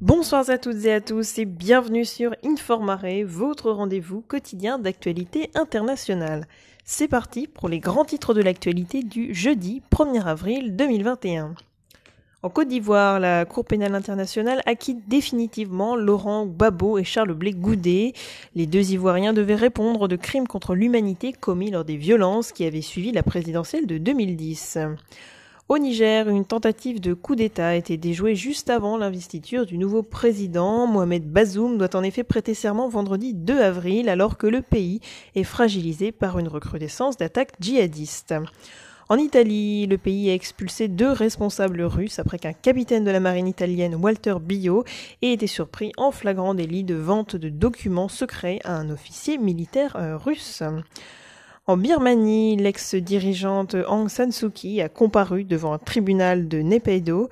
Bonsoir à toutes et à tous et bienvenue sur Informare, votre rendez-vous quotidien d'actualité internationale. C'est parti pour les grands titres de l'actualité du jeudi 1er avril 2021. En Côte d'Ivoire, la Cour pénale internationale acquitte définitivement Laurent Gbagbo et Charles Blé Goudet. Les deux Ivoiriens devaient répondre de crimes contre l'humanité commis lors des violences qui avaient suivi la présidentielle de 2010. Au Niger, une tentative de coup d'État a été déjouée juste avant l'investiture du nouveau président. Mohamed Bazoum doit en effet prêter serment vendredi 2 avril alors que le pays est fragilisé par une recrudescence d'attaques djihadistes. En Italie, le pays a expulsé deux responsables russes après qu'un capitaine de la marine italienne, Walter Bio, ait été surpris en flagrant délit de vente de documents secrets à un officier militaire euh, russe. En Birmanie, l'ex-dirigeante Aung San Suu Kyi a comparu devant un tribunal de Naypyidaw.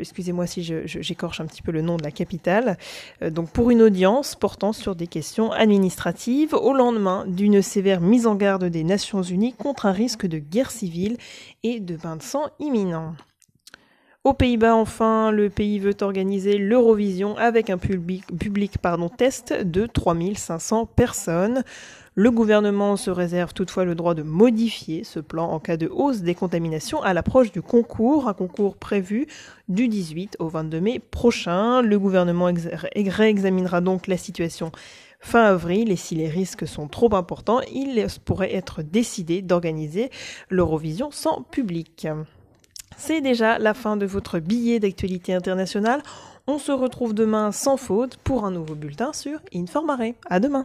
excusez-moi si j'écorche un petit peu le nom de la capitale. Euh, donc pour une audience portant sur des questions administratives au lendemain d'une sévère mise en garde des Nations Unies contre un risque de guerre civile et de bain de sang imminent. Aux Pays-Bas, enfin, le pays veut organiser l'Eurovision avec un public, public pardon, test de 3500 personnes. Le gouvernement se réserve toutefois le droit de modifier ce plan en cas de hausse des contaminations à l'approche du concours, un concours prévu du 18 au 22 mai prochain. Le gouvernement réexaminera donc la situation fin avril et si les risques sont trop importants, il pourrait être décidé d'organiser l'Eurovision sans public. C'est déjà la fin de votre billet d'actualité internationale. On se retrouve demain sans faute pour un nouveau bulletin sur Informare. À demain.